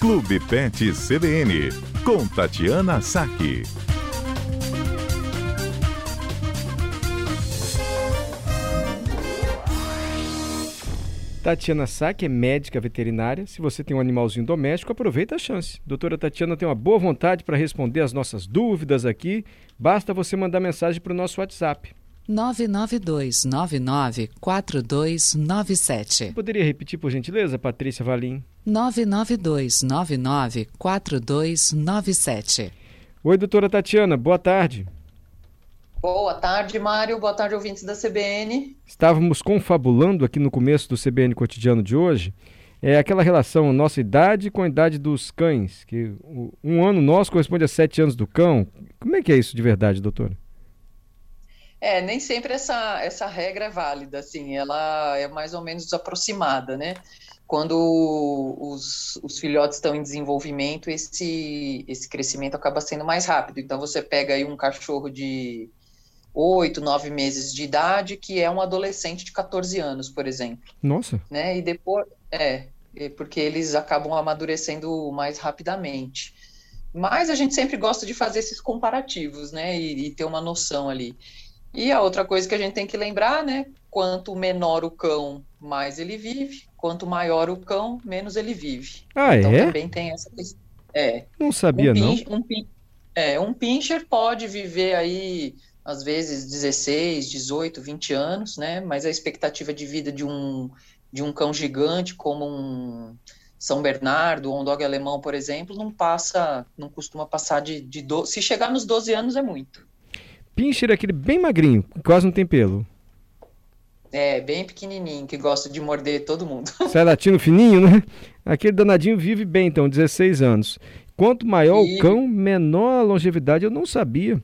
Clube Pet CBN, com Tatiana Saque. Tatiana Saque é médica veterinária. Se você tem um animalzinho doméstico, aproveita a chance. Doutora Tatiana tem uma boa vontade para responder as nossas dúvidas aqui. Basta você mandar mensagem para o nosso WhatsApp. 992994297. Poderia repetir, por gentileza, Patrícia Valim? 992994297. Oi, doutora Tatiana, boa tarde. Boa tarde, Mário. Boa tarde, ouvintes da CBN. Estávamos confabulando aqui no começo do CBN Cotidiano de hoje é aquela relação nossa idade com a idade dos cães, que um ano nosso corresponde a sete anos do cão. Como é que é isso de verdade, doutora? É, nem sempre essa, essa regra é válida, assim, ela é mais ou menos aproximada, né? Quando os, os filhotes estão em desenvolvimento, esse, esse crescimento acaba sendo mais rápido. Então, você pega aí um cachorro de oito, nove meses de idade, que é um adolescente de 14 anos, por exemplo. Nossa! Né? E depois, é, porque eles acabam amadurecendo mais rapidamente. Mas a gente sempre gosta de fazer esses comparativos, né? E, e ter uma noção ali. E a outra coisa que a gente tem que lembrar, né? Quanto menor o cão, mais ele vive. Quanto maior o cão, menos ele vive. Ah, então é? também tem essa questão. É. Não sabia, um não. Um, é, um pincher pode viver aí, às vezes, 16, 18, 20 anos, né? Mas a expectativa de vida de um, de um cão gigante, como um São Bernardo ou um dog alemão, por exemplo, não passa, não costuma passar de, de 12. Se chegar nos 12 anos é muito. Pinscher é aquele bem magrinho, quase não tem pelo. É, bem pequenininho, que gosta de morder todo mundo. Sai latino fininho, né? Aquele danadinho vive bem, então, 16 anos. Quanto maior e... o cão, menor a longevidade. Eu não sabia.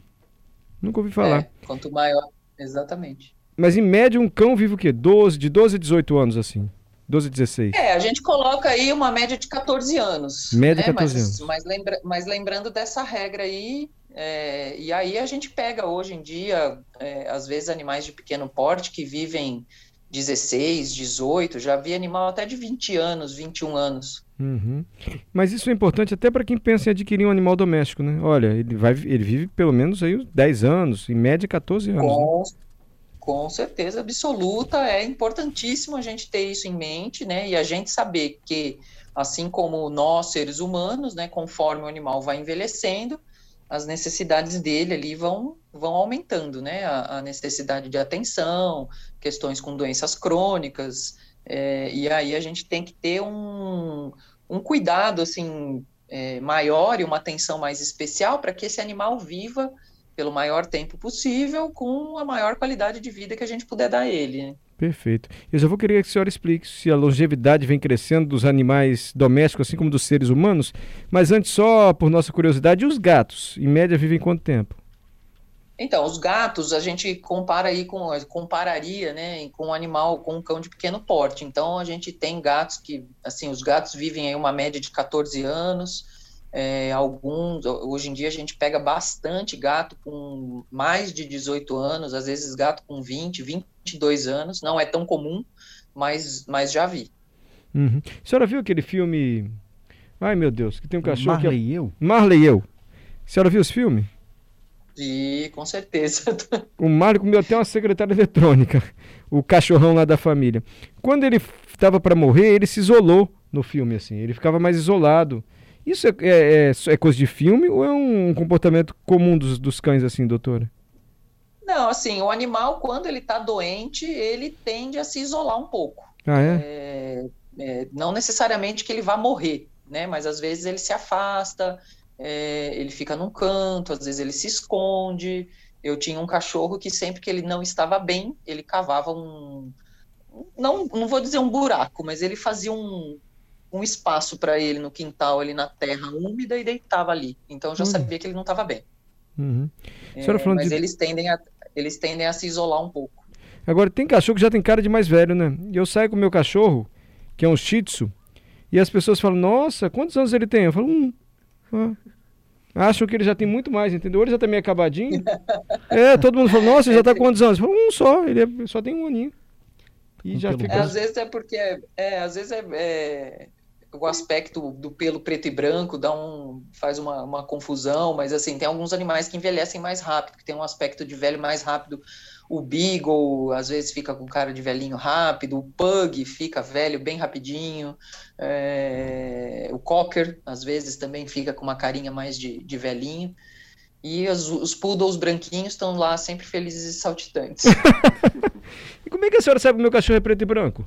Nunca ouvi falar. É, quanto maior, exatamente. Mas em média um cão vive o quê? 12, de 12 a 18 anos, assim. 12 a 16. É, a gente coloca aí uma média de 14 anos. Média de né? 14 mas, anos. Mas, lembra, mas lembrando dessa regra aí, é, e aí a gente pega hoje em dia, é, às vezes, animais de pequeno porte que vivem 16, 18, já vi animal até de 20 anos, 21 anos. Uhum. Mas isso é importante até para quem pensa em adquirir um animal doméstico, né? Olha, ele, vai, ele vive pelo menos aí 10 anos, em média 14 anos. Com, né? com certeza absoluta, é importantíssimo a gente ter isso em mente, né? E a gente saber que, assim como nós, seres humanos, né, conforme o animal vai envelhecendo, as necessidades dele ali vão, vão aumentando, né? A, a necessidade de atenção, questões com doenças crônicas, é, e aí a gente tem que ter um, um cuidado, assim, é, maior e uma atenção mais especial para que esse animal viva pelo maior tempo possível com a maior qualidade de vida que a gente puder dar a ele. Perfeito. Eu já vou querer que a senhora explique se a longevidade vem crescendo dos animais domésticos, assim como dos seres humanos. Mas antes, só por nossa curiosidade, os gatos? Em média, vivem quanto tempo? Então, os gatos a gente compara aí com compararia, né, com um animal, com um cão de pequeno porte. Então, a gente tem gatos que, assim, os gatos vivem aí uma média de 14 anos. É, alguns, hoje em dia a gente pega bastante gato com mais de 18 anos, às vezes gato com 20, 22 anos, não é tão comum, mas, mas já vi. Uhum. A senhora viu aquele filme, ai meu Deus, que tem um cachorro Marley que é... eu? Marley e eu. A senhora viu esse filme? Vi, com certeza. O Marley comeu até uma secretária eletrônica, o cachorrão lá da família. Quando ele estava para morrer, ele se isolou no filme, assim, ele ficava mais isolado. Isso é, é, é, é, coisa de filme ou é um comportamento comum dos, dos cães, assim, doutora? Não, assim, o animal, quando ele está doente, ele tende a se isolar um pouco. Ah, é? é não necessariamente que ele vá morrer, né? Mas às vezes ele se afasta, é, ele fica num canto, às vezes ele se esconde. Eu tinha um cachorro que sempre que ele não estava bem, ele cavava um. Não, não vou dizer um buraco, mas ele fazia um, um espaço para ele no quintal, ali na terra úmida e deitava ali. Então eu já uhum. sabia que ele não estava bem. Uhum. É, mas de... eles, tendem a, eles tendem a se isolar um pouco. Agora, tem cachorro que já tem cara de mais velho, né? Eu saio com o meu cachorro, que é um shih tzu, e as pessoas falam, nossa, quantos anos ele tem? Eu falo, um. Ah. Acham que ele já tem muito mais, entendeu? Ele já tá meio acabadinho. é, todo mundo fala, nossa, ele já tá com quantos anos? Eu falo, um só, ele é, só tem um aninho. E já fica... É, às vezes é porque, é, às vezes é, é o aspecto do pelo preto e branco dá um, faz uma, uma confusão, mas assim, tem alguns animais que envelhecem mais rápido, que tem um aspecto de velho mais rápido. O Beagle, às vezes, fica com cara de velhinho rápido, o Pug fica velho bem rapidinho, é, o Cocker, às vezes, também fica com uma carinha mais de, de velhinho. E os, os poodles branquinhos estão lá sempre felizes e saltitantes. e como é que a senhora sabe que meu cachorro é preto e branco?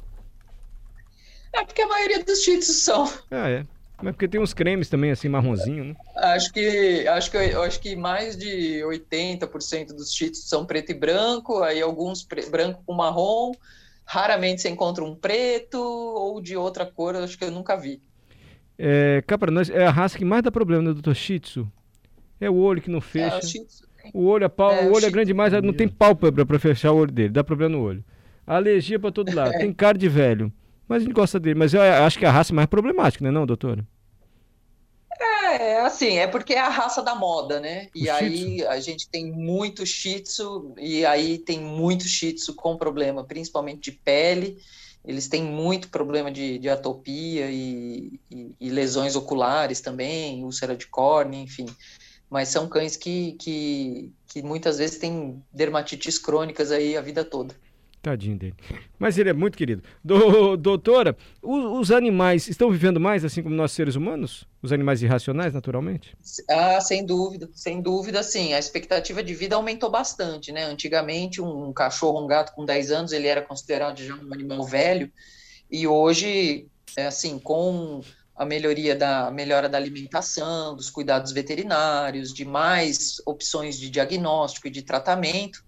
É porque a maioria dos shih são. Ah, é. Mas porque tem uns cremes também, assim, marronzinho, né? Acho que, acho que, acho que mais de 80% dos shih são preto e branco, aí alguns branco com marrom. Raramente você encontra um preto ou de outra cor, acho que eu nunca vi. É, cá para nós, é a raça que mais dá problema, né, doutor Shih Tzu? É o olho que não fecha. É, o, o olho, a pau, é, o olho é grande demais, não tem pálpebra para fechar o olho dele, dá problema no olho. Alergia para todo lado, tem cara de velho. Mas a gente gosta dele. Mas eu acho que é a raça mais problemática, né, não, doutora? É, assim, é porque é a raça da moda, né? E o aí a gente tem muito shih tzu, e aí tem muito shih tzu com problema, principalmente de pele. Eles têm muito problema de, de atopia e, e, e, lesões oculares também, úlcera de córnea, enfim. Mas são cães que, que, que muitas vezes têm dermatites crônicas aí a vida toda. Tadinho dele. Mas ele é muito querido. Do, doutora, os, os, animais estão vivendo mais assim como nós seres humanos? Os animais irracionais, naturalmente? Ah, sem dúvida. Sem dúvida, sim. A expectativa de vida aumentou bastante, né? Antigamente, um, um cachorro, um gato com 10 anos, ele era considerado já um animal velho. E hoje, é assim, com a melhoria da a melhora da alimentação, dos cuidados veterinários, de mais opções de diagnóstico e de tratamento,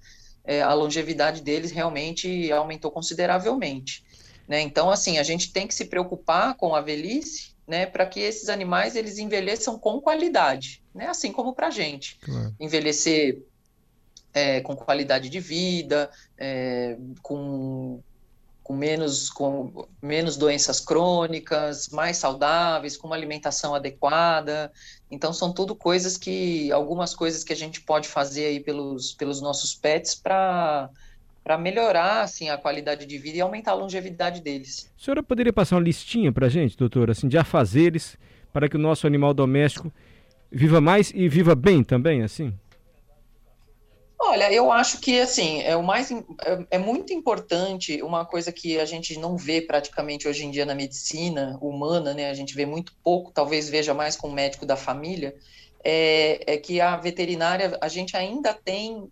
é, a longevidade deles realmente aumentou consideravelmente. Né? Então, assim, a gente tem que se preocupar com a velhice, né, para que esses animais eles envelheçam com qualidade, né, assim como para a gente. Claro. Envelhecer é, com qualidade de vida, é, com com menos, com menos doenças crônicas, mais saudáveis, com uma alimentação adequada. Então, são tudo coisas que, algumas coisas que a gente pode fazer aí pelos, pelos nossos pets para para melhorar assim a qualidade de vida e aumentar a longevidade deles. A senhora poderia passar uma listinha para a gente, doutora, assim, de afazeres para que o nosso animal doméstico viva mais e viva bem também, assim? Olha, eu acho que assim é o mais é, é, muito importante uma coisa que a gente não vê praticamente hoje em dia na medicina humana, né? A gente vê muito pouco, talvez veja mais com o médico da família, é, é que a veterinária a gente ainda tem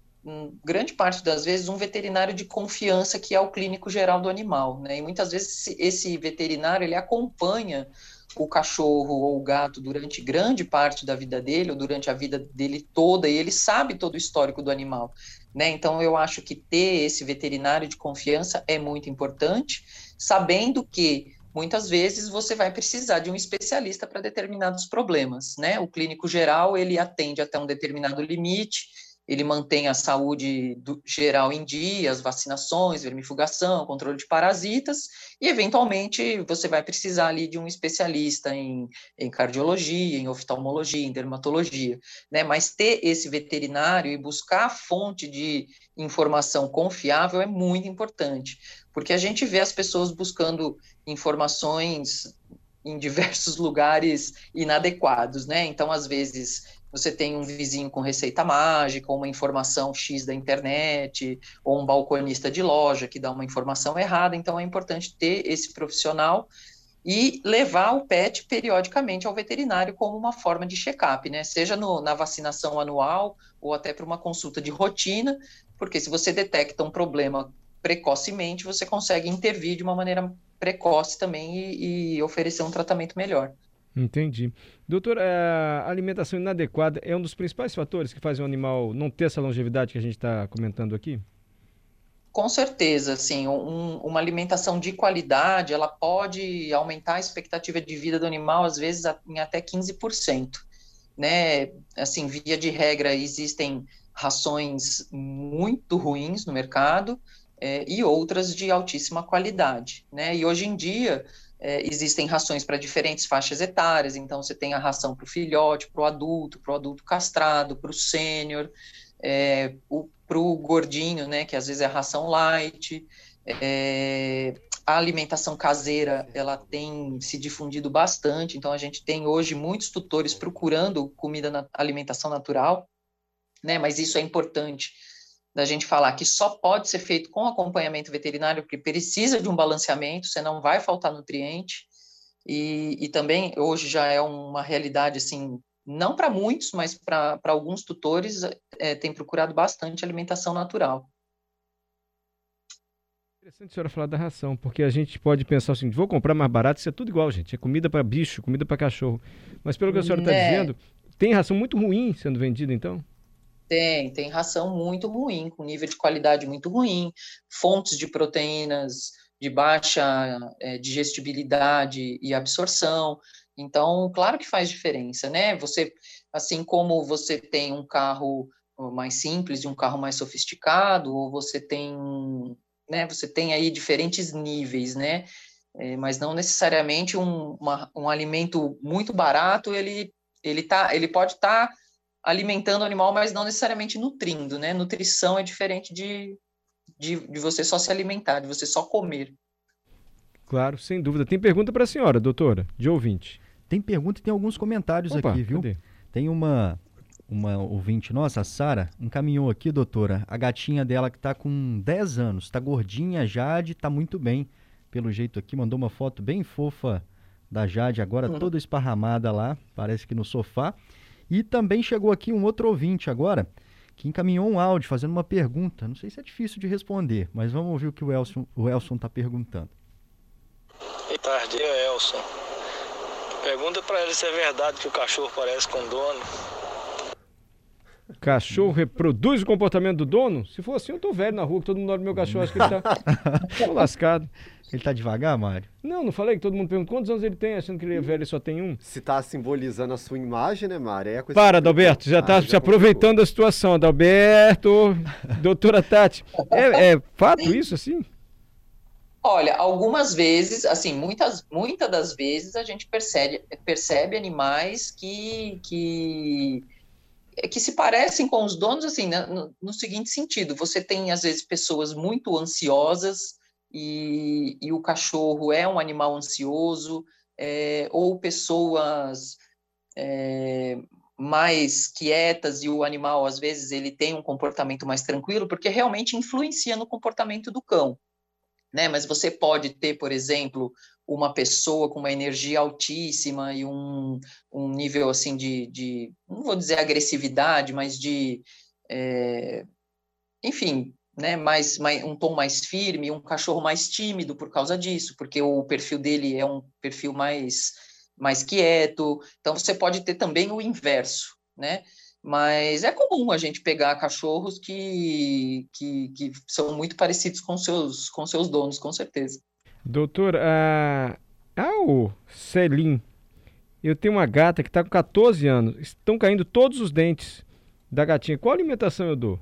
grande parte das vezes um veterinário de confiança que é o clínico geral do animal, né? E muitas vezes esse veterinário ele acompanha o cachorro ou o gato durante grande parte da vida dele, ou durante a vida dele toda, e ele sabe todo o histórico do animal. Né? Então, eu acho que ter esse veterinário de confiança é muito importante, sabendo que muitas vezes você vai precisar de um especialista para determinados problemas. Né? O clínico geral ele atende até um determinado limite ele mantém a saúde do, geral em dia, as vacinações, vermifugação, controle de parasitas, e eventualmente você vai precisar ali de um especialista em, em cardiologia, em oftalmologia, em dermatologia, né? Mas ter esse veterinário e buscar a fonte de informação confiável é muito importante, porque a gente vê as pessoas buscando informações em diversos lugares inadequados, né? Então, às vezes, você tem um vizinho com receita mágica, ou uma informação X da internet, ou um balconista de loja que dá uma informação errada. Então, é importante ter esse profissional e levar o pet periodicamente ao veterinário como uma forma de check-up, né? Seja no, na vacinação anual ou até para uma consulta de rotina, porque se você detecta um problema precocemente, você consegue intervir de uma maneira precoce também e, e oferecer um tratamento melhor. Entendi. Doutor, é, a alimentação inadequada é um dos principais fatores que fazem o animal não ter essa longevidade que a gente está comentando aqui? Com certeza, sim. Um, uma alimentação de qualidade, ela pode aumentar a expectativa de vida do animal, às vezes, em até 15%. Né? Assim, via de regra, existem rações muito ruins no mercado é, e outras de altíssima qualidade, né? E hoje em dia, é, existem rações para diferentes faixas etárias, então você tem a ração para o filhote, para o adulto, para o adulto castrado, para o sênior, é, para o gordinho, né, que às vezes é ração light, é, a alimentação caseira ela tem se difundido bastante, então a gente tem hoje muitos tutores procurando comida na alimentação natural, né? Mas isso é importante da gente falar que só pode ser feito com acompanhamento veterinário, porque precisa de um balanceamento, senão vai faltar nutriente. E, e também hoje já é uma realidade assim, não para muitos, mas para alguns tutores é, tem procurado bastante alimentação natural. Interessante a senhora falar da ração, porque a gente pode pensar assim, vou comprar mais barato, isso é tudo igual, gente. É comida para bicho, comida para cachorro. Mas pelo que a senhora está é. dizendo, tem ração muito ruim sendo vendida, então? Tem, tem ração muito ruim, com nível de qualidade muito ruim, fontes de proteínas de baixa é, digestibilidade e absorção. Então, claro que faz diferença, né? Você, assim como você tem um carro mais simples e um carro mais sofisticado, ou você tem né, você tem aí diferentes níveis, né, é, mas não necessariamente um, uma, um alimento muito barato, ele, ele, tá, ele pode estar tá alimentando o animal, mas não necessariamente nutrindo, né, nutrição é diferente de, de, de você só se alimentar, de você só comer. Claro, sem dúvida. Tem pergunta para a senhora, doutora, de ouvinte. Tem pergunta e tem alguns comentários Opa, aqui, viu? Cadê? Tem uma uma ouvinte nossa, a Sara, encaminhou aqui, doutora, a gatinha dela que está com 10 anos, está gordinha, Jade, está muito bem, pelo jeito aqui, mandou uma foto bem fofa da Jade agora, uhum. toda esparramada lá, parece que no sofá. E também chegou aqui um outro ouvinte agora, que encaminhou um áudio fazendo uma pergunta. Não sei se é difícil de responder, mas vamos ouvir o que o Elson o Elson está perguntando. Boa tarde, Elson. Pergunta para ele se é verdade que o cachorro parece com dono. Cachorro reproduz o comportamento do dono? Se for assim, eu tô velho na rua, que todo mundo olha meu cachorro, acho que ele tá tô lascado. Ele tá devagar, Mário? Não, não falei que todo mundo pergunta quantos anos ele tem, achando que ele é velho e só tem um. Se tá simbolizando a sua imagem, né, Mário? É Para, Adalberto, já tá ah, se aproveitando da situação. Adalberto, doutora Tati, é, é fato isso, assim? Olha, algumas vezes, assim, muitas, muitas das vezes a gente percebe, percebe animais que, que que se parecem com os donos, assim, né, no, no, seguinte sentido: você tem, às vezes, pessoas muito ansiosas, e, e o cachorro é um animal ansioso, é, ou pessoas é, mais quietas e o animal, às vezes, ele tem um comportamento mais tranquilo, porque realmente influencia no comportamento do cão. Né? Mas você pode ter, por exemplo, uma pessoa com uma energia altíssima e um, um nível assim de, de, não vou dizer agressividade, mas de, é, enfim, né, mais, mais, um tom mais firme, um cachorro mais tímido por causa disso, porque o perfil dele é um perfil mais, mais quieto. Então você pode ter também o inverso, né? Mas é comum a gente pegar cachorros que, que, que são muito parecidos com seus, com seus donos, com certeza. Doutor, a, a o Celim, eu tenho uma gata que está com 14 anos, estão caindo todos os dentes da gatinha. Qual alimentação eu dou?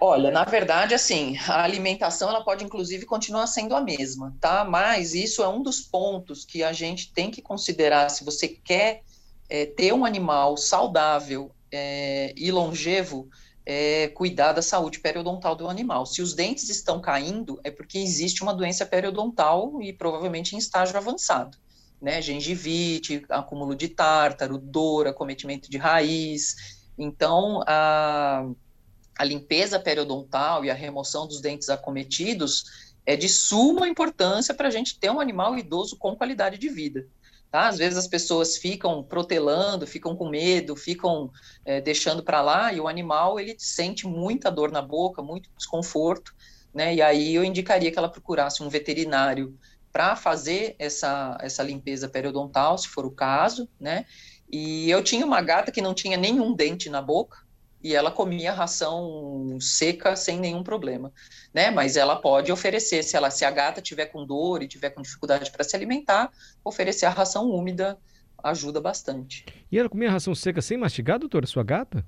Olha, na verdade, assim, a alimentação ela pode inclusive continuar sendo a mesma, tá? Mas isso é um dos pontos que a gente tem que considerar se você quer é, ter um animal saudável é, e longevo, é, cuidar da saúde periodontal do animal. Se os dentes estão caindo, é porque existe uma doença periodontal e provavelmente em estágio avançado. Né, gengivite, acúmulo de tártaro, dor, acometimento de raiz. Então, a, a limpeza periodontal e a remoção dos dentes acometidos é de suma importância para a gente ter um animal idoso com qualidade de vida. Tá? Às vezes as pessoas ficam protelando, ficam com medo, ficam é, deixando para lá, e o animal ele sente muita dor na boca, muito desconforto, né? E aí eu indicaria que ela procurasse um veterinário para fazer essa, essa limpeza periodontal, se for o caso, né? E eu tinha uma gata que não tinha nenhum dente na boca, e ela comia ração seca sem nenhum problema, né? Mas ela pode oferecer, se ela se a gata tiver com dor e tiver com dificuldade para se alimentar, oferecer a ração úmida ajuda bastante. E ela comia ração seca sem mastigar, doutora, sua gata?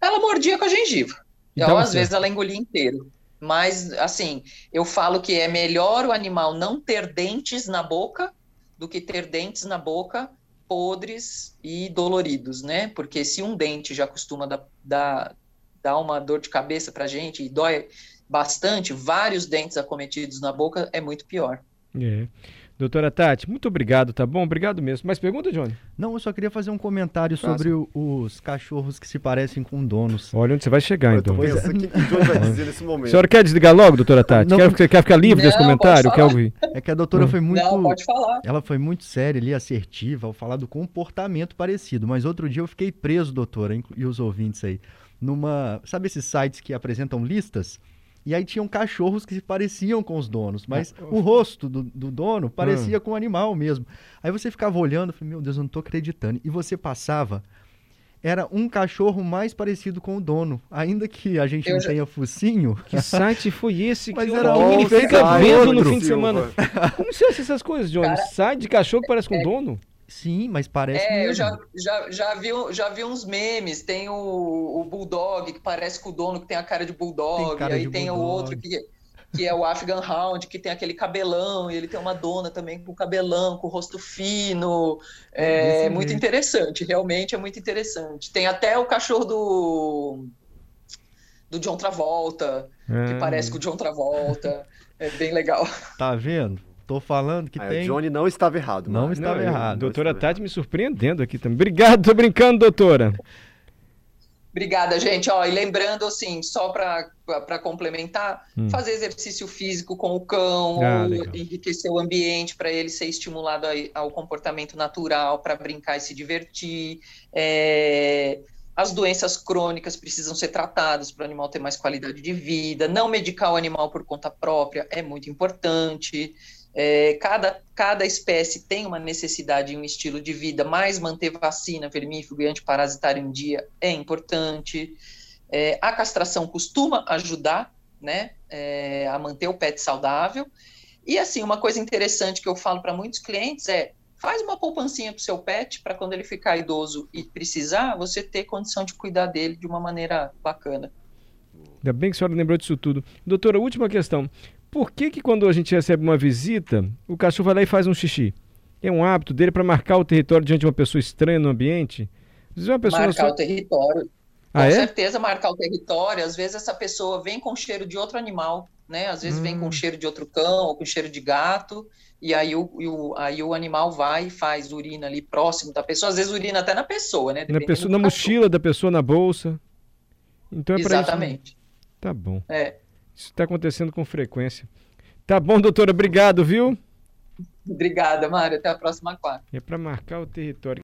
Ela mordia com a gengiva. Então, então às vezes ela engolia inteiro. Mas assim, eu falo que é melhor o animal não ter dentes na boca do que ter dentes na boca podres e doloridos, né? Porque se um dente já costuma dar, dar, dar uma dor de cabeça para gente e dói, bastante, vários dentes acometidos na boca é muito pior. É. Doutora Tati, muito obrigado, tá bom? Obrigado mesmo. Mais pergunta, Johnny? Não, eu só queria fazer um comentário sobre o, os cachorros que se parecem com donos. Olha onde você vai chegar, Eu então. tô pensando o que que o Johnny vai dizer nesse A momento. senhora quer desligar logo, doutora Tati? Não. Quer, quer ficar livre desse Não, comentário? pode Quer ouvir? É que a doutora foi muito. Não, pode falar. Ela foi muito séria ali, assertiva, ao falar do comportamento parecido. Mas outro dia eu fiquei preso, doutora, e os ouvintes aí, numa. Sabe esses sites que apresentam listas? E aí tinham cachorros que se pareciam com os donos, mas o rosto do, do dono parecia com o animal mesmo. Aí você ficava olhando, falei, meu Deus, eu não tô acreditando. E você passava, era um cachorro mais parecido com o dono. Ainda que a gente Eu não já- tenha focinho, Que site foi esse Mas que era o um fica vendo no fim de semana? Como se fosse essas coisas, Johnny? Cara, Site de cachorro que parece com o dono? Sim, mas parece É, eu mesmo. já, já, já, vi, já vi uns memes. Tem o, o Bulldog, que parece com o dono que tem a cara de Bulldog. Cara aí de tem o bulldog. outro que, que é o Afghan Hound, que tem aquele cabelão. E ele tem uma dona também com cabelão, com rosto fino. É Desse muito interessante, realmente é muito interessante. Tem até o cachorro do, do John Travolta, que Ah, parece com o John Travolta. É bem legal. Tá vendo? Tô falando que Aí, tem. o Johnny não estava errado. Não estava eu- errado. Doutora Estava Tati me surpreendendo aqui também. Obrigado, tô brincando, doutora. Obrigada, gente. Ó, e lembrando, assim, só para complementar, Hum. fazer exercício físico com o cão, Ah, enriquecer o ambiente para ele ser estimulado ao comportamento natural, para brincar e se divertir. É, As doenças crônicas precisam ser tratadas para o animal ter mais qualidade de vida. Não medicar o animal por conta própria é muito importante. É, cada, cada espécie tem uma necessidade e um estilo de vida, mas manter vacina, vermífugo e antiparasitário em dia é importante. É, a castração costuma ajudar né, é, a manter o pet saudável. E assim, uma coisa interessante que eu falo para muitos clientes é faz uma poupancinha para o seu pet para quando ele ficar idoso e precisar, você ter condição de cuidar dele de uma maneira bacana. Ainda bem que a senhora lembrou disso tudo. Doutora, última questão. Por que que quando a gente recebe uma visita, o cachorro vai lá e faz um xixi? É um hábito dele para marcar o território diante de uma pessoa estranha no ambiente? Às vezes uma pessoa Marcar só... o território. Ah, com é? certeza marcar o território. Às vezes essa pessoa vem com cheiro de outro animal, né? Às vezes vem Hum. com cheiro de outro cão ou com cheiro de gato, e aí o, o- aí o animal vai e faz urina ali próximo da pessoa. Às vezes urina até na pessoa, né? Na, pessoa, na mochila da pessoa, na bolsa. Então é para isso. Exatamente. Tá bom. É. Isso está acontecendo com frequência. Tá bom, doutora. Obrigado, viu? Obrigada, Mário. Até a próxima quarta. É para marcar o território.